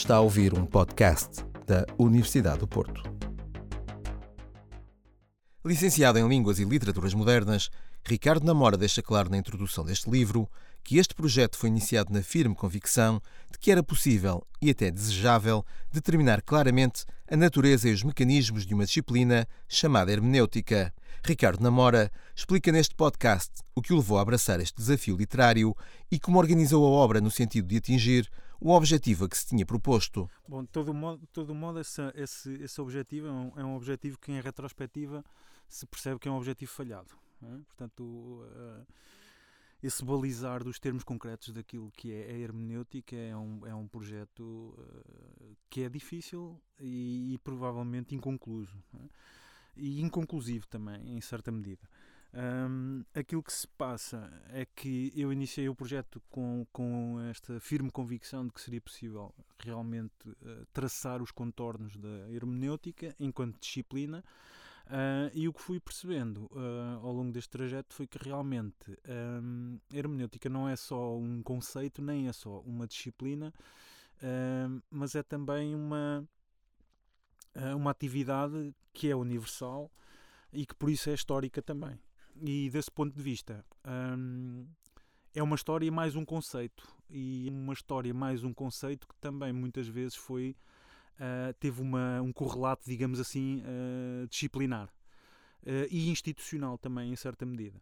Está a ouvir um podcast da Universidade do Porto. Licenciado em Línguas e Literaturas Modernas, Ricardo Namora deixa claro na introdução deste livro que este projeto foi iniciado na firme convicção de que era possível e até desejável determinar claramente a natureza e os mecanismos de uma disciplina chamada hermenêutica. Ricardo Namora explica neste podcast o que o levou a abraçar este desafio literário e como organizou a obra no sentido de atingir o objetivo a que se tinha proposto. Bom, de todo modo, todo modo esse, esse, esse objetivo é um, é um objetivo que, em retrospectiva, se percebe que é um objetivo falhado. É? Portanto, uh, esse balizar dos termos concretos daquilo que é a hermenêutica é um, é um projeto uh, que é difícil e, e provavelmente inconcluso. É? E inconclusivo também, em certa medida. Um, aquilo que se passa é que eu iniciei o projeto com, com esta firme convicção de que seria possível realmente uh, traçar os contornos da hermenêutica enquanto disciplina. Uh, e o que fui percebendo uh, ao longo deste trajeto foi que realmente um, a hermenêutica não é só um conceito, nem é só uma disciplina, mas é também uma, uma atividade que é universal e que por isso é histórica também. E desse ponto de vista, um, é uma história mais um conceito, e uma história mais um conceito que também muitas vezes foi uh, teve uma, um correlato, digamos assim, uh, disciplinar uh, e institucional também, em certa medida.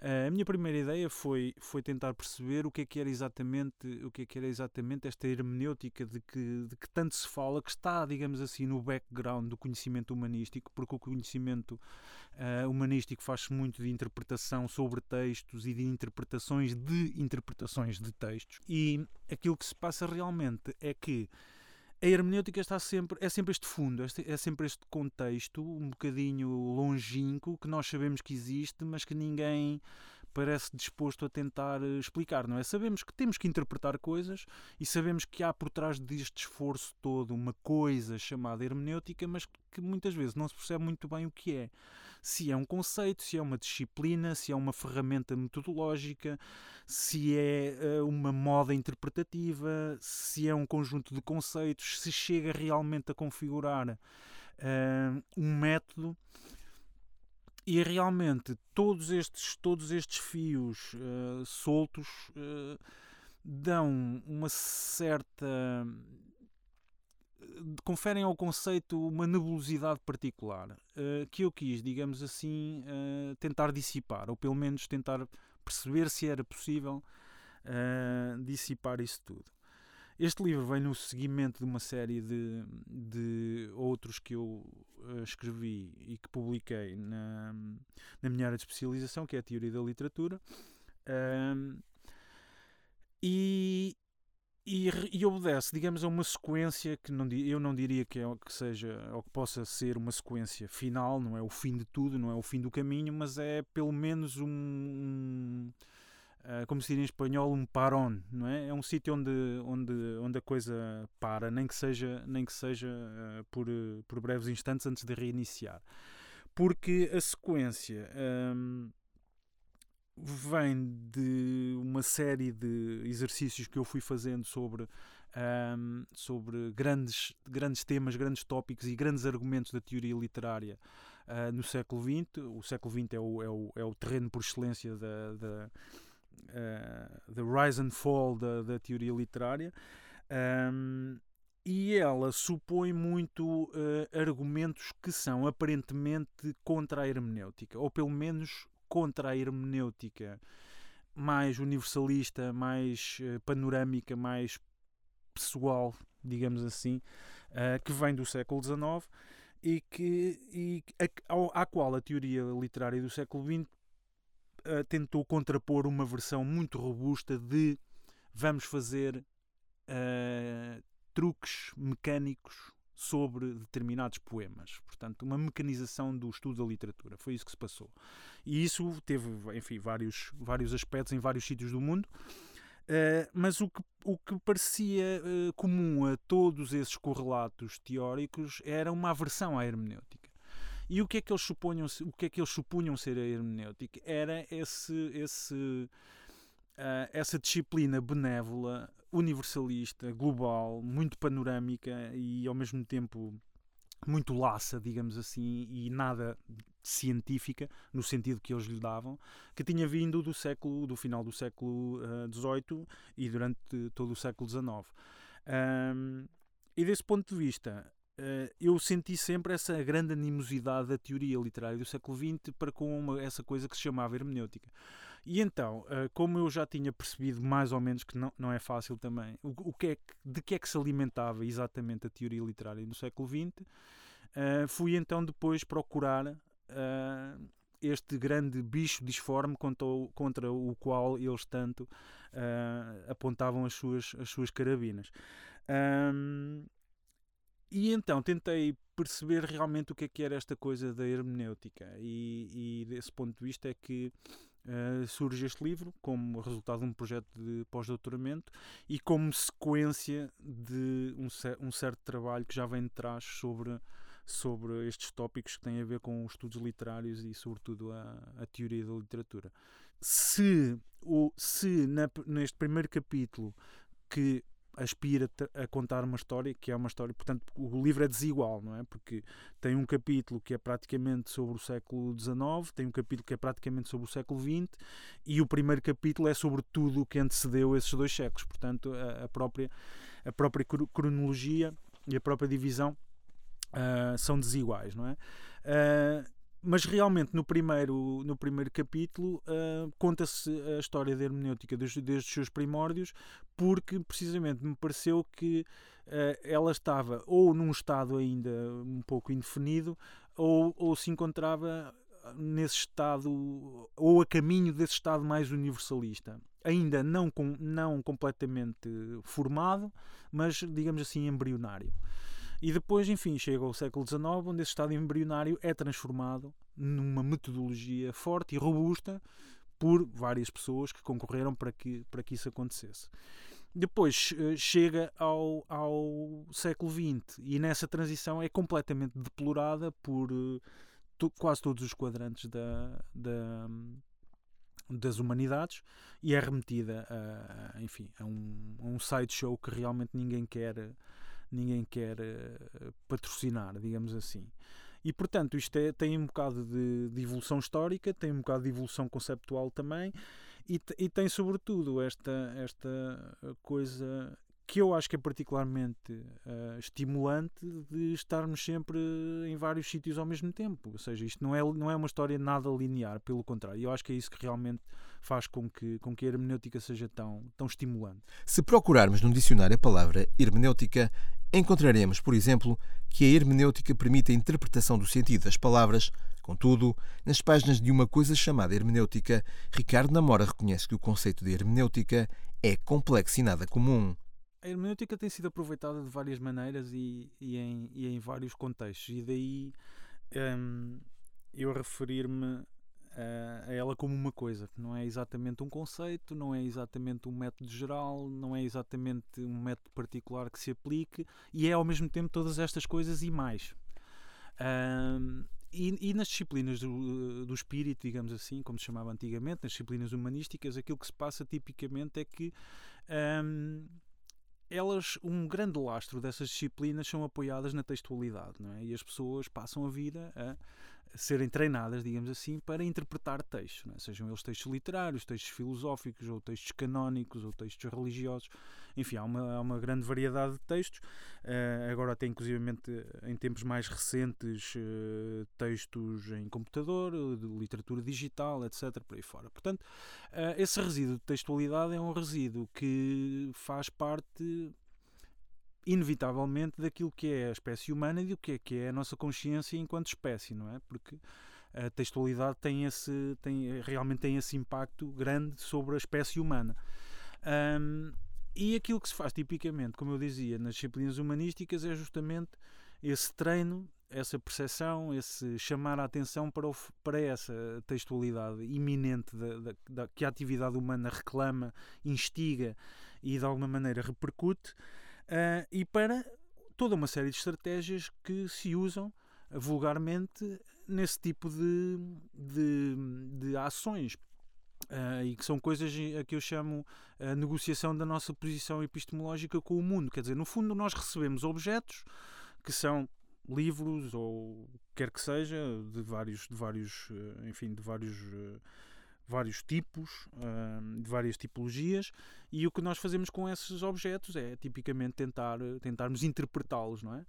A minha primeira ideia foi, foi tentar perceber o que é que era exatamente o que é que era exatamente esta hermenêutica de que, de que tanto se fala, que está, digamos assim, no background do conhecimento humanístico, porque o conhecimento humanístico faz muito de interpretação sobre textos e de interpretações de interpretações de textos. E aquilo que se passa realmente é que a hermenêutica está sempre, é sempre este fundo, é sempre este contexto um bocadinho longínquo que nós sabemos que existe, mas que ninguém parece disposto a tentar eh, explicar, não é? Sabemos que temos que interpretar coisas e sabemos que há por trás deste esforço todo uma coisa chamada hermenêutica, mas que muitas vezes não se percebe muito bem o que é. Se é um conceito, se é uma disciplina, se é uma ferramenta metodológica, se é uh, uma moda interpretativa, se é um conjunto de conceitos, se chega realmente a configurar uh, um método e realmente todos estes, todos estes fios uh, soltos uh, dão uma certa. conferem ao conceito uma nebulosidade particular uh, que eu quis, digamos assim, tentar dissipar, ou pelo menos tentar perceber se era possível dissipar isso tudo. Este livro vem no seguimento de uma série de, de outros que eu uh, escrevi e que publiquei na, na minha área de especialização, que é a teoria da literatura. Uh, e, e, e, obedece, digamos, a uma sequência que não, eu não diria que, é, que seja ou que possa ser uma sequência final, não é o fim de tudo, não é o fim do caminho, mas é pelo menos um, um uh, como se diz em espanhol, um paron, não é? É um sítio onde, onde, onde a coisa para, nem que seja, nem que seja uh, por, por breves instantes antes de reiniciar. Porque a sequência um, vem de uma série de exercícios que eu fui fazendo sobre um, sobre grandes, grandes temas, grandes tópicos e grandes argumentos da teoria literária uh, no século XX. O século XX é o, é o, é o terreno por excelência da, da, uh, The Rise and Fall da, da teoria literária. Um, e ela supõe muito uh, argumentos que são aparentemente contra a hermenêutica, ou pelo menos contra a hermenêutica mais universalista, mais uh, panorâmica, mais pessoal, digamos assim, uh, que vem do século XIX e que e a, à qual a teoria literária do século XX uh, tentou contrapor uma versão muito robusta de vamos fazer uh, truques mecânicos sobre determinados poemas. Portanto, uma mecanização do estudo da literatura. Foi isso que se passou. E isso teve, enfim, vários, vários aspectos em vários sítios do mundo. Uh, mas o que, o que parecia uh, comum a todos esses correlatos teóricos era uma aversão à hermenêutica. E o que é que eles supunham, o que é que eles supunham ser a hermenêutica? Era esse, esse, uh, essa disciplina benévola universalista, global, muito panorâmica e ao mesmo tempo muito laça, digamos assim, e nada científica no sentido que eles lhe davam, que tinha vindo do século, do final do século XVIII uh, e durante todo o século XIX. Um, e desse ponto de vista, eu senti sempre essa grande animosidade da teoria literária do século XX para com uma, essa coisa que se chamava hermenêutica. E então, uh, como eu já tinha percebido mais ou menos que não, não é fácil também, o, o que é que, de que é que se alimentava exatamente a teoria literária no século XX, uh, fui então depois procurar este grande bicho disforme contra o, contra o qual eles tanto apontavam as suas, as suas carabinas. E então tentei perceber realmente o que é que era esta coisa da hermenêutica, e, e desse ponto de vista é que uh, surge este livro como resultado de um projeto de pós-doutoramento e como sequência de um, um certo trabalho que já vem de trás sobre sobre estes tópicos que têm a ver com os estudos literários e, sobretudo, a, a teoria da literatura. Se, o, se na, neste primeiro capítulo que aspira a contar uma história que é uma história, portanto, o livro é desigual, não é? Porque tem um capítulo que é praticamente sobre o século XIX, tem um capítulo que é praticamente sobre o século XX e o primeiro capítulo é sobre tudo o que antecedeu esses dois séculos. Portanto, a, a própria a própria cronologia e a própria divisão uh, são desiguais, não é? Uh, mas realmente no primeiro, no primeiro capítulo uh, conta-se a história da hermenêutica desde, os seus primórdios, porque precisamente me pareceu que uh, ela estava ou num estado ainda um pouco indefinido, ou, ou se encontrava nesse estado, ou a caminho desse estado mais universalista. Ainda não, com, não completamente formado, mas digamos assim embrionário. E depois, enfim, chega ao século XIX, onde esse estado embrionário é transformado numa metodologia forte e robusta por várias pessoas que concorreram para que, para que isso acontecesse. Depois eh, chega ao, ao século XX e nessa transição é completamente deplorada por uh, quase todos os quadrantes da, da, das humanidades e é remetida a, a enfim, a um, a um sideshow que realmente ninguém quer ninguém quer uh, patrocinar, digamos assim. E portanto, isto é, tem um bocado de, de, evolução histórica, tem um bocado de evolução conceptual também, e, e tem sobretudo esta, esta coisa que eu acho que é particularmente uh, estimulante de estarmos sempre em vários sítios ao mesmo tempo. Ou seja, isto não é, não é uma história nada linear, pelo contrário. Eu acho que é isso que realmente faz com que, com que a hermenêutica seja tão, tão estimulante. Se procurarmos num dicionário a palavra hermenêutica, encontraremos, por exemplo, que a hermenêutica permite a interpretação do sentido das palavras. Contudo, nas páginas de uma coisa chamada hermenêutica, Ricardo Namora reconhece que o conceito de hermenêutica é complexo e nada comum. A hermenêutica tem sido aproveitada de várias maneiras e, e, em, e em, vários contextos, e daí um, eu referir-me a ela como uma coisa, não é exatamente um conceito, não é exatamente um método geral, não é exatamente um método particular que se aplique, e é ao mesmo tempo todas estas coisas e mais. Um, e, e, nas disciplinas do, do espírito, digamos assim, como se chamava antigamente, nas disciplinas humanísticas, aquilo que se passa tipicamente é que um, elas, um grande lastro dessas disciplinas são apoiadas na textualidade, não é? E as pessoas passam a vida a serem treinadas, digamos assim, para interpretar textos, é? sejam eles textos literários, textos filosóficos, ou textos canónicos, ou textos religiosos. Enfim, há uma, há uma grande variedade de textos. Uh, agora, até inclusivamente em tempos mais recentes, uh, textos em computador, literatura digital, etc. Por aí fora. Portanto, uh, esse resíduo de textualidade é um resíduo que faz parte inevitavelmente daquilo que é a espécie humana e do que é que é a nossa consciência enquanto espécie, não é? Porque a textualidade tem esse, tem, realmente tem esse impacto grande sobre a espécie humana. Um, e aquilo que se faz tipicamente, como eu dizia, nas disciplinas humanísticas é justamente esse treino, essa percepção, esse chamar a atenção para, o, para essa textualidade iminente da, da, da, que a atividade humana reclama, instiga e de alguma maneira repercute uh, e para toda uma série de estratégias que se usam vulgarmente nesse tipo de, de, de ações. Uh, e que são coisas a que eu chamo a negociação da nossa posição epistemológica com o mundo. Quer dizer, no fundo, nós recebemos objetos que são livros ou quer que seja de vários, de vários, eh, enfim, de vários vários tipos, uh, de várias tipologias, e o que nós fazemos com esses objetos é tipicamente tentar tentarmos interpretá-los, não é?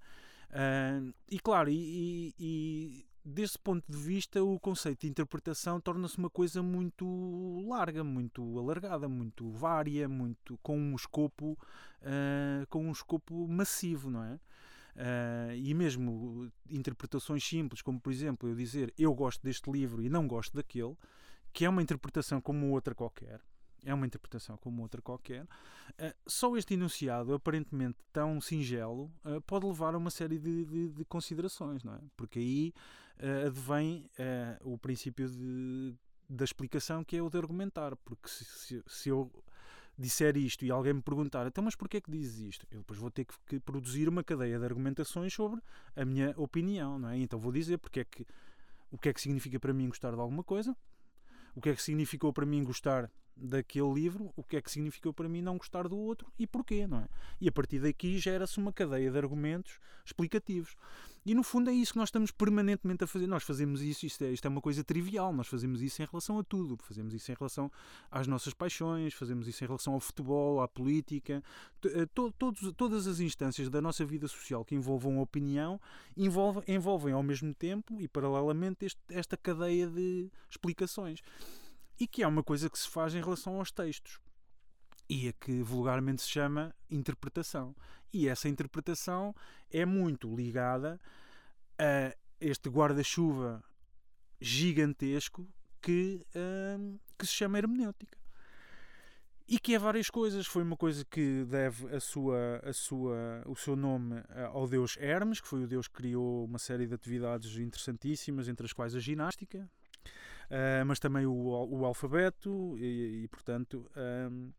Uh, e claro, e, e, desse ponto de vista, o conceito de interpretação torna-se uma coisa muito larga, muito alargada, muito vária, muito com um escopo, uh, com um escopo massivo, não é? Uh, e mesmo interpretações simples, como por exemplo eu dizer eu gosto deste livro e não gosto daquele, que é uma interpretação como outra qualquer, é uma interpretação como outra qualquer, uh, só este enunciado, aparentemente tão singelo, uh, pode levar a uma série de, de, de considerações, não é? Porque aí uh, advém o princípio de, da explicação que é o de argumentar, porque se, se, se, eu disser isto e alguém me perguntar, então mas porquê é que dizes isto? Eu depois vou ter que, que, produzir uma cadeia de argumentações sobre a minha opinião, não é? Então vou dizer porque é que, o que é que significa para mim gostar de alguma coisa, o que é que significou para mim gostar daquele livro, o que é que significou para mim não gostar do outro e porquê, não é? E a partir daqui gera-se uma cadeia de argumentos explicativos. E no fundo é isso que nós estamos permanentemente a fazer. Nós fazemos isso, isto é, isto é uma coisa trivial, nós fazemos isso em relação a tudo. Fazemos isso em relação às nossas paixões, fazemos isso em relação ao futebol, à política. Eh, to, todos, todas as instâncias da nossa vida social que envolvam a opinião envolvem, envolvem ao mesmo tempo e paralelamente este, esta cadeia de explicações e que é uma coisa que se faz em relação aos textos e a que vulgarmente se chama interpretação. E essa interpretação é muito ligada a este guarda-chuva gigantesco que, hum, que se chama hermenêutica. E que é várias coisas. Foi uma coisa que deve a sua, a sua, o seu nome ao deus Hermes, que foi o deus que criou uma série de atividades interessantíssimas, entre as quais a ginástica, uh, mas também o, o alfabeto, e, e portanto um,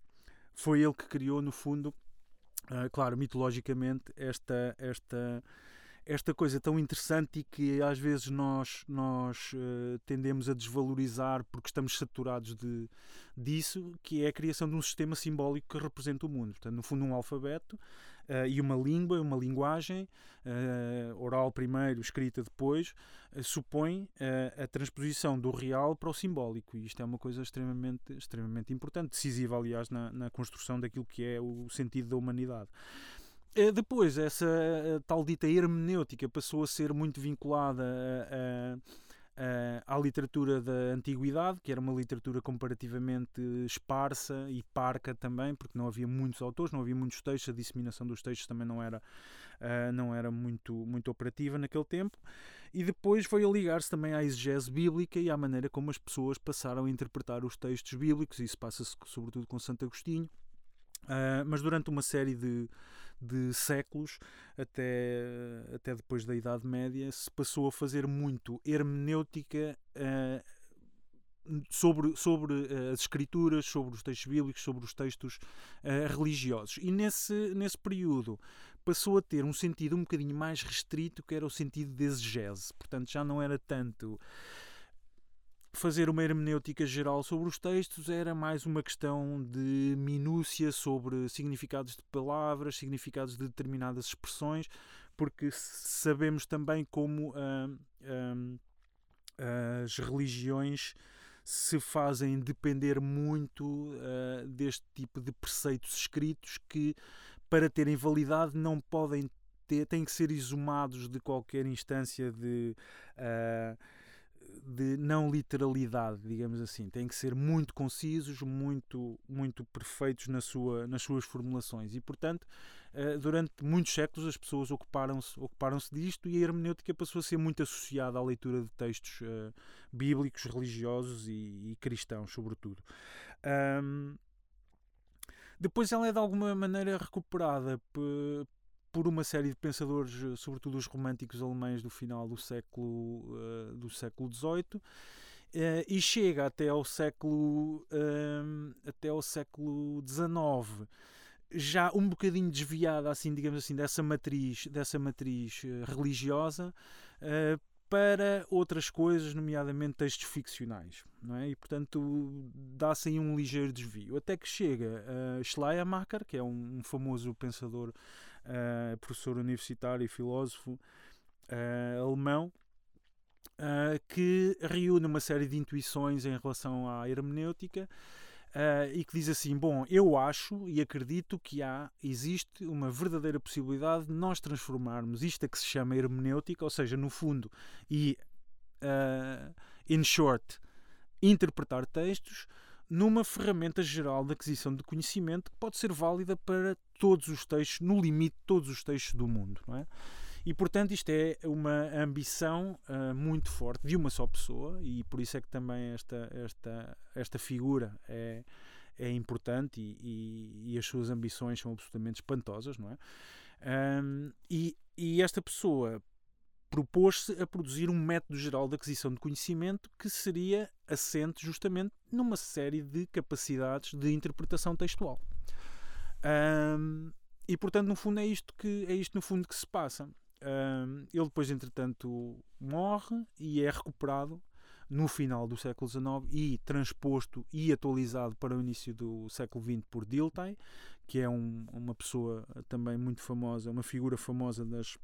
foi ele que criou, no fundo, uh, claro, mitologicamente, esta, esta, esta coisa tão interessante e que às vezes nós, nós uh, tendemos a desvalorizar porque estamos saturados de, disso, que é a criação de um sistema simbólico que representa o mundo. Portanto, no fundo, um alfabeto uh, e uma língua, uma linguagem, uh, oral primeiro, escrita depois, uh, supõe a transposição do real para o simbólico. E isto é uma coisa extremamente, extremamente importante, decisiva, aliás, na, na construção daquilo que é o sentido da humanidade. Depois, essa tal dita hermenêutica passou a ser muito vinculada a, a uh, à literatura da antiguidade, que era uma literatura comparativamente esparsa e parca também, porque não havia muitos autores, não havia muitos textos, a disseminação dos textos também não era, uh, não era muito, muito operativa naquele tempo. E depois foi a ligar-se também à exegese bíblica e à maneira como as pessoas passaram a interpretar os textos bíblicos, isso passa-se sobretudo com Santo Agostinho. Uh, mas durante uma série de, de séculos, até, até depois da Idade Média, se passou a fazer muito hermenêutica uh, sobre, sobre uh, as escrituras, sobre os textos bíblicos, sobre os textos uh, religiosos. E nesse, nesse período passou a ter um sentido um bocadinho mais restrito, que era o sentido de exegese. Portanto, já não era tanto fazer uma hermenêutica geral sobre os textos era mais uma questão de minúcia sobre significados de palavras, significados de determinadas expressões, porque sabemos também como uh, uh, as religiões se fazem depender muito uh, deste tipo de preceitos escritos que, para terem validade, não podem ter, têm que ser exumados de qualquer instância de uh, de não literalidade, digamos assim. Têm que ser muito concisos, muito, muito perfeitos na sua, nas suas formulações. E, portanto, eh, durante muitos séculos as pessoas ocuparam-se ocuparam disto e a hermenêutica passou a ser muito associada à leitura de textos uh, bíblicos, religiosos e, e, cristãos, sobretudo. Um, depois ela é de alguma maneira recuperada por uma série de pensadores, eh, sobretudo os românticos alemães do final do século uh, do século XVIII, uh, e chega até ao século uh, até ao século XIX já um bocadinho desviada assim digamos assim dessa matriz dessa matriz religiosa para outras coisas, nomeadamente textos ficcionais. Não é? E, portanto, dá-se aí um ligeiro desvio. Até que chega a Schleiermacher, que é um, um famoso pensador, uh, professor universitário e filósofo uh, alemão, uh, que reúne uma série de intuições em relação à hermenêutica Uh, e que diz assim: Bom, eu acho e acredito que há, existe uma verdadeira possibilidade de nós transformarmos isto a que se chama hermenêutica, ou seja, no fundo, e uh, in short, interpretar textos, numa ferramenta geral de aquisição de conhecimento que pode ser válida para todos os textos, no limite, todos os textos do mundo. Não é? E portanto, isto é uma ambição uh, muito forte de uma só pessoa, e por isso é que também esta, esta, esta figura é, é importante e, e, e as suas ambições são absolutamente espantosas, não é? Um, e, e esta pessoa propôs-se a produzir um método geral de aquisição de conhecimento que seria assente justamente numa série de capacidades de interpretação textual. Um, e portanto, no fundo, é isto que é isto no fundo que se passa. Um, ele depois, entretanto, morre e é recuperado no final do século XIX e transposto e atualizado para o início do século XX por Dilthey, que é um, uma pessoa também muito famosa, uma figura famosa das,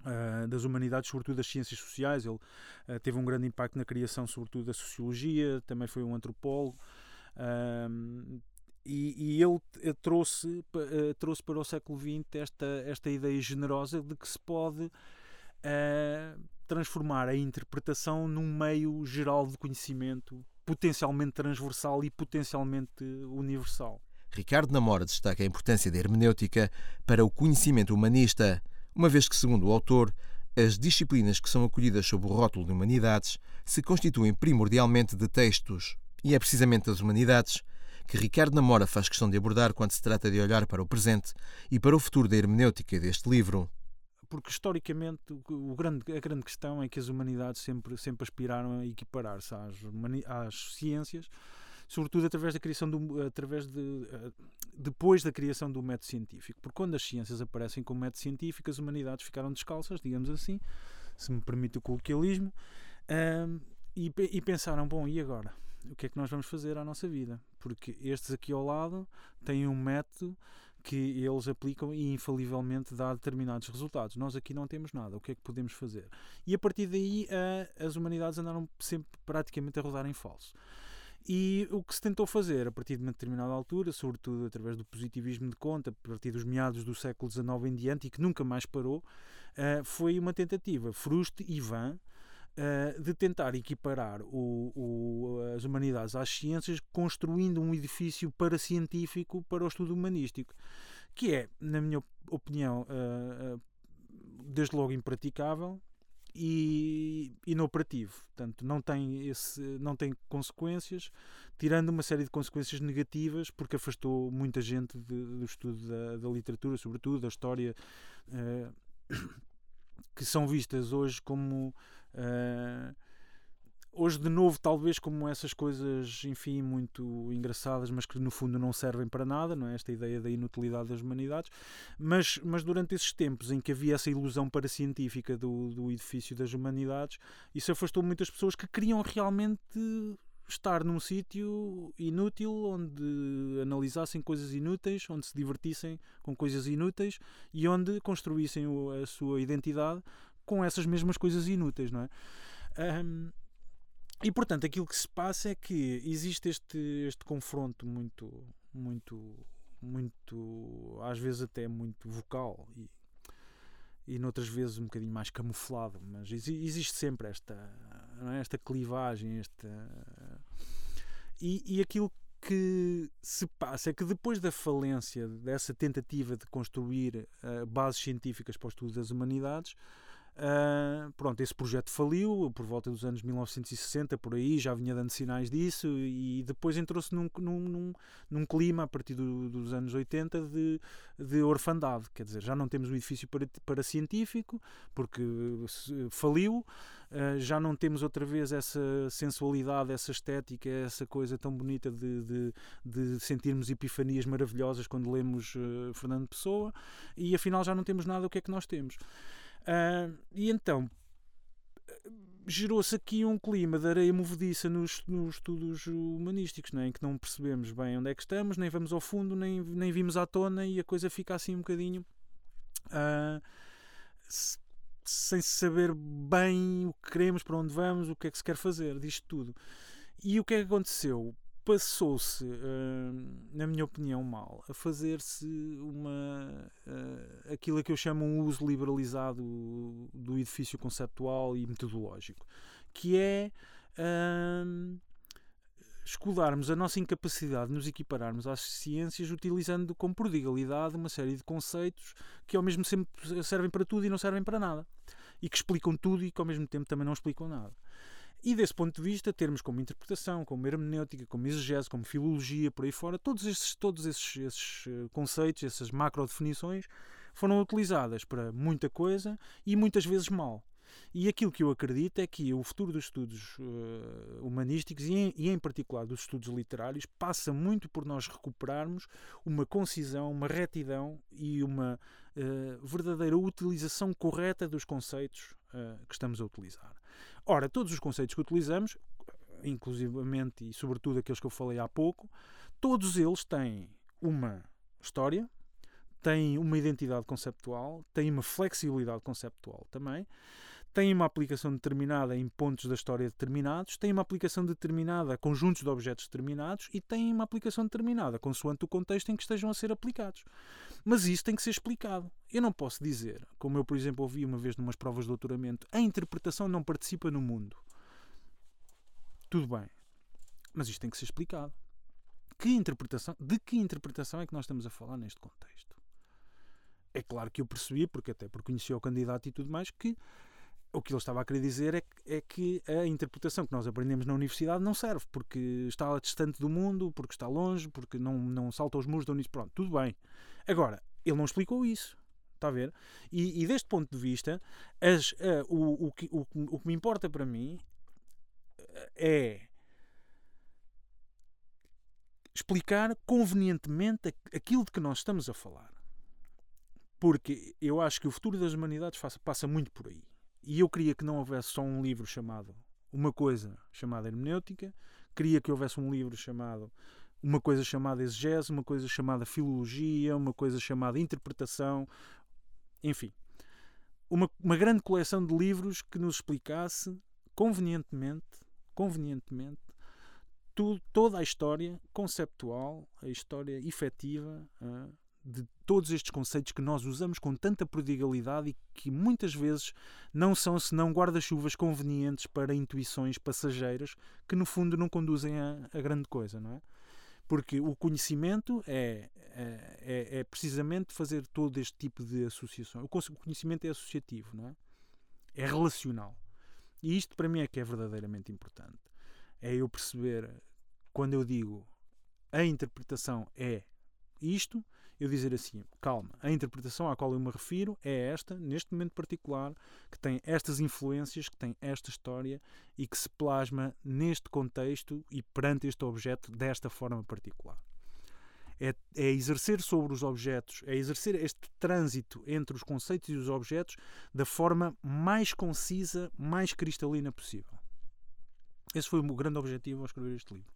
uh, das humanidades, sobretudo das ciências sociais. Ele uh, teve um grande impacto na criação, sobretudo, da sociologia, também foi um antropólogo. Uh, e, e ele eh, trouxe, uh, trouxe para o século XX esta, esta ideia generosa de que se pode transformar a interpretação num meio geral de conhecimento potencialmente transversal e potencialmente universal. Ricardo Namora destaca a importância da hermenêutica para o conhecimento humanista, uma vez que, segundo o autor, as disciplinas que são acolhidas sob o rótulo de humanidades se constituem primordialmente de textos, e é precisamente das humanidades que Ricardo Namora faz questão de abordar quando se trata de olhar para o presente e para o futuro da hermenêutica deste livro. Porque historicamente grande, a grande questão é que as humanidades sempre, sempre aspiraram a equiparar-se às, às ciências, sobretudo através da criação do, através de eh, depois da criação do método científico. Porque quando as ciências aparecem como método científico, as humanidades ficaram descalças, digamos assim, se me permite o coloquialismo, um, e, e pensaram, bom, e agora? o que é que nós vamos fazer à nossa vida. Porque estes aqui ao lado têm um método que eles aplicam e infalivelmente dá determinados resultados. Nós aqui não temos nada. O que é que podemos fazer? E a partir daí as humanidades andaram sempre praticamente a rodar em falso. E o que se tentou fazer a partir de uma determinada altura, sobretudo através do positivismo de conta, a partir dos meados do século XIX em diante e que nunca mais parou, eh, foi uma tentativa fruste e vã uh, de tentar equiparar o, o, as humanidades às ciências, construindo um edifício paracientífico para o estudo humanístico, que é, na minha opinião, uh, desde logo impraticável e inoperativo. Portanto, não tem, esse, não tem consequências, tirando uma série de consequências negativas, porque afastou muita gente de, do estudo da, da, literatura, sobretudo da história, uh, que são vistas hoje como Uh, hoje, de novo, talvez como essas coisas, enfim, muito engraçadas, mas que no fundo não servem para nada, não é? Esta ideia da inutilidade das humanidades. Mas, mas durante esses tempos em que havia essa ilusão paracientífica do, do edifício das humanidades, isso afastou muitas pessoas que queriam realmente estar num sítio inútil onde analisassem coisas inúteis, onde se divertissem com coisas inúteis e onde construíssem a sua identidade com essas mesmas coisas inúteis, não é? Um, e portanto, aquilo que se passa é que existe este, este confronto muito, muito, muito, às vezes até muito vocal e, e noutras vezes um bocadinho mais camuflado, mas existe sempre esta, é? esta clivagem, esta. E, e aquilo que se passa é que depois da falência dessa tentativa de construir uh, bases científicas para o estudo das humanidades, Uh, pronto, esse projeto faliu por volta dos anos 1960, por aí, já vinha dando sinais disso, e depois entrou-se num, num, num, clima, a partir do, dos anos 80, de, de orfandade. Quer dizer, já não temos um edifício para, para científico, porque faliu, uh, já não temos outra vez essa sensualidade, essa estética, essa coisa tão bonita de, de, de sentirmos epifanias maravilhosas quando lemos uh, Fernando Pessoa, e afinal já não temos nada, o que é que nós temos? Uh, e então, gerou-se aqui um clima de areia movediça nos, nos estudos humanísticos, não é? em que não percebemos bem onde é que estamos, nem vamos ao fundo, nem, nem vimos à tona e a coisa fica assim um bocadinho uh, sem saber bem o que queremos, para onde vamos, o que é que se quer fazer disto tudo. E o que é que aconteceu? Passou-se, uh, na minha opinião, mal a fazer-se uma uh, aquilo que eu chamo um uso liberalizado do edifício conceptual e metodológico, que é uh, escudarmos a nossa incapacidade de nos equipararmos às ciências utilizando com prodigalidade uma série de conceitos que ao mesmo tempo servem para tudo e não servem para nada. E que explicam tudo e que ao mesmo tempo também não explicam nada. E desse ponto de vista, termos como interpretação, como hermenêutica, como exegese, como filologia, por aí fora, todos esses, todos esses, esses eh, conceitos, essas macro-definições, foram utilizadas para muita coisa e muitas vezes mal. E aquilo que eu acredito é que o futuro dos estudos uh, humanísticos e em, e em, particular dos estudos literários passa muito por nós recuperarmos uma concisão, uma retidão e uma uh, verdadeira utilização correta dos conceitos uh, que estamos a utilizar. Ora, todos os conceitos que utilizamos, inclusivamente e sobretudo aqueles que eu falei há pouco, todos eles têm uma história, têm uma identidade conceptual, têm uma flexibilidade conceptual também, têm uma aplicação determinada em pontos da história determinados, têm uma aplicação determinada a conjuntos de objetos determinados e têm uma aplicação determinada consoante o contexto em que estejam a ser aplicados. Mas isso tem que ser explicado. Eu não posso dizer, como eu, por exemplo, ouvi uma vez numas provas de doutoramento, a interpretação não participa no mundo. Tudo bem. Mas isto tem que ser explicado. Que interpretação, de que interpretação é que nós estamos a falar neste contexto? É claro que eu percebi, porque até porque conhecia o candidato e tudo mais, que o que ele estava a querer dizer é que, é que a interpretação que nós aprendemos na universidade não serve, porque está distante do mundo, porque está longe, porque não, não salta os muros da universidade. Pronto, tudo bem. Agora, ele não explicou isso. Está a ver? E, e deste ponto de vista, as, uh, o, o, que, o, o que me importa para mim eh, é explicar convenientemente aquilo de que nós estamos a falar. Porque eu acho que o futuro das humanidades passa muito por aí. E eu queria que não houvesse só um livro chamado uma coisa chamada hermenêutica, queria que houvesse um livro chamado uma coisa chamada exegese, uma coisa chamada filologia, uma coisa chamada interpretação, enfim. Uma, uma grande coleção de livros que nos explicasse convenientemente, convenientemente toda a história conceptual, a história efetiva uh, de todos estes conceitos que nós usamos com tanta prodigalidade e que muitas vezes não são senão guarda-chuvas convenientes para intuições passageiras que no fundo não conduzem a, a grande coisa, não é? Porque o conhecimento é, é, é, é, precisamente fazer todo este tipo de associação. O conhecimento é associativo, não é? É relacional. E isto para mim é que é verdadeiramente importante. É eu perceber, quando eu digo a interpretação é isto, eu dizer assim: calma, a interpretação à qual eu me refiro é esta, neste momento particular, que tem estas influências, que tem esta história e que se plasma neste contexto e perante este objeto desta forma particular. É, é, exercer sobre os objetos, é exercer este trânsito entre os conceitos e os objetos da forma mais concisa, mais cristalina possível. Esse foi o meu grande objetivo ao escrever este livro.